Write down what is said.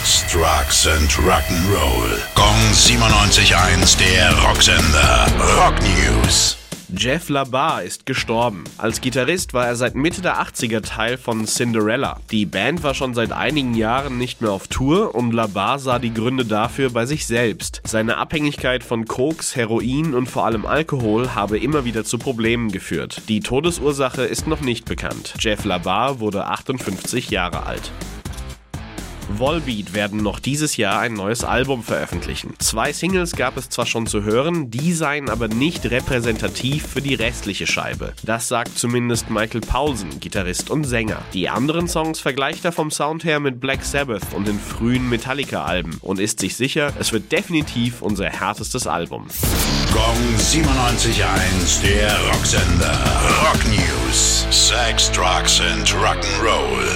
Sex, Drugs and Rock'n'Roll. Gong 97.1, der Rocksender. Rock News. Jeff LaBar ist gestorben. Als Gitarrist war er seit Mitte der 80er Teil von Cinderella. Die Band war schon seit einigen Jahren nicht mehr auf Tour und LaBar sah die Gründe dafür bei sich selbst. Seine Abhängigkeit von Koks, Heroin und vor allem Alkohol habe immer wieder zu Problemen geführt. Die Todesursache ist noch nicht bekannt. Jeff LaBar wurde 58 Jahre alt. Volbeat werden noch dieses Jahr ein neues Album veröffentlichen. Zwei Singles gab es zwar schon zu hören, die seien aber nicht repräsentativ für die restliche Scheibe. Das sagt zumindest Michael Paulsen, Gitarrist und Sänger. Die anderen Songs vergleicht er vom Sound her mit Black Sabbath und den frühen Metallica-Alben und ist sich sicher, es wird definitiv unser härtestes Album. Gong 97.1, der Rocksender. Rock News. Sex, Drugs and Rock'n'Roll.